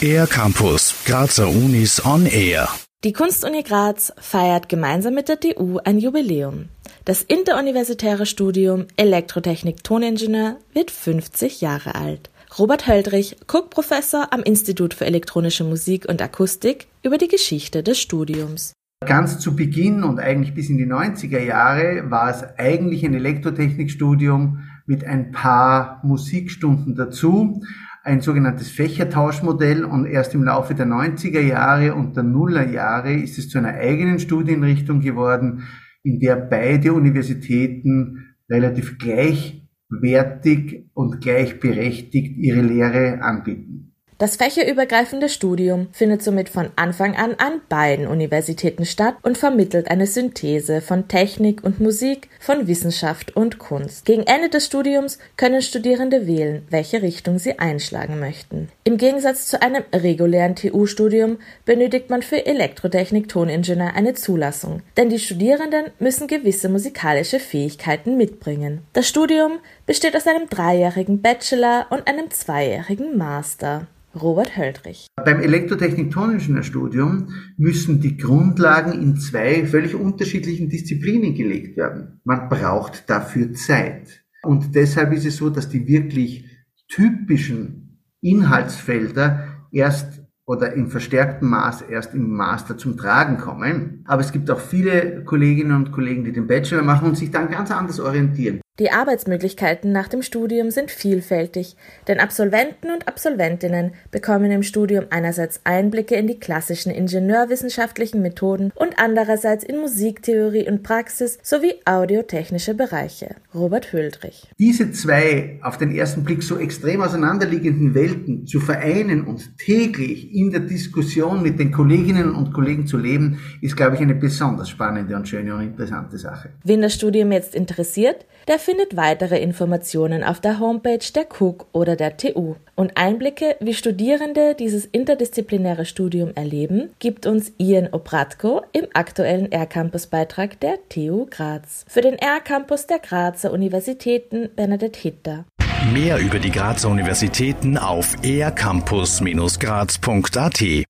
Air Campus, Grazer Unis on Air. Die Kunstuni Graz feiert gemeinsam mit der TU ein Jubiläum. Das interuniversitäre Studium Elektrotechnik Toningenieur wird 50 Jahre alt. Robert Höldrich, Cook-Professor am Institut für elektronische Musik und Akustik, über die Geschichte des Studiums. Ganz zu Beginn und eigentlich bis in die 90er Jahre war es eigentlich ein Elektrotechnikstudium mit ein paar Musikstunden dazu, ein sogenanntes Fächertauschmodell und erst im Laufe der 90er Jahre und der Nullerjahre ist es zu einer eigenen Studienrichtung geworden, in der beide Universitäten relativ gleichwertig und gleichberechtigt ihre Lehre anbieten. Das fächerübergreifende Studium findet somit von Anfang an an beiden Universitäten statt und vermittelt eine Synthese von Technik und Musik, von Wissenschaft und Kunst. Gegen Ende des Studiums können Studierende wählen, welche Richtung sie einschlagen möchten. Im Gegensatz zu einem regulären TU-Studium benötigt man für Elektrotechnik Toningenieur eine Zulassung, denn die Studierenden müssen gewisse musikalische Fähigkeiten mitbringen. Das Studium besteht aus einem dreijährigen Bachelor und einem zweijährigen Master. Robert Höldrich. Beim Elektrotechnik-Toningenieurstudium müssen die Grundlagen in zwei völlig unterschiedlichen Disziplinen gelegt werden. Man braucht dafür Zeit. Und deshalb ist es so, dass die wirklich typischen Inhaltsfelder erst oder im verstärkten Maß erst im Master zum Tragen kommen. Aber es gibt auch viele Kolleginnen und Kollegen, die den Bachelor machen und sich dann ganz anders orientieren. Die Arbeitsmöglichkeiten nach dem Studium sind vielfältig, denn Absolventen und Absolventinnen bekommen im Studium einerseits Einblicke in die klassischen ingenieurwissenschaftlichen Methoden und andererseits in Musiktheorie und Praxis sowie audiotechnische Bereiche. Robert Höldrich. Diese zwei auf den ersten Blick so extrem auseinanderliegenden Welten zu vereinen und täglich in der Diskussion mit den Kolleginnen und Kollegen zu leben, ist, glaube ich, eine besonders spannende und schöne und interessante Sache. Wen das Studium jetzt interessiert, der findet weitere Informationen auf der Homepage der KUK oder der TU. Und Einblicke, wie Studierende dieses interdisziplinäre Studium erleben, gibt uns Ian Obratko im aktuellen R-Campus-Beitrag der TU Graz. Für den R-Campus der Grazer Universitäten Bernadette Hitter. Mehr über die Grazer Universitäten auf ercampus-graz.at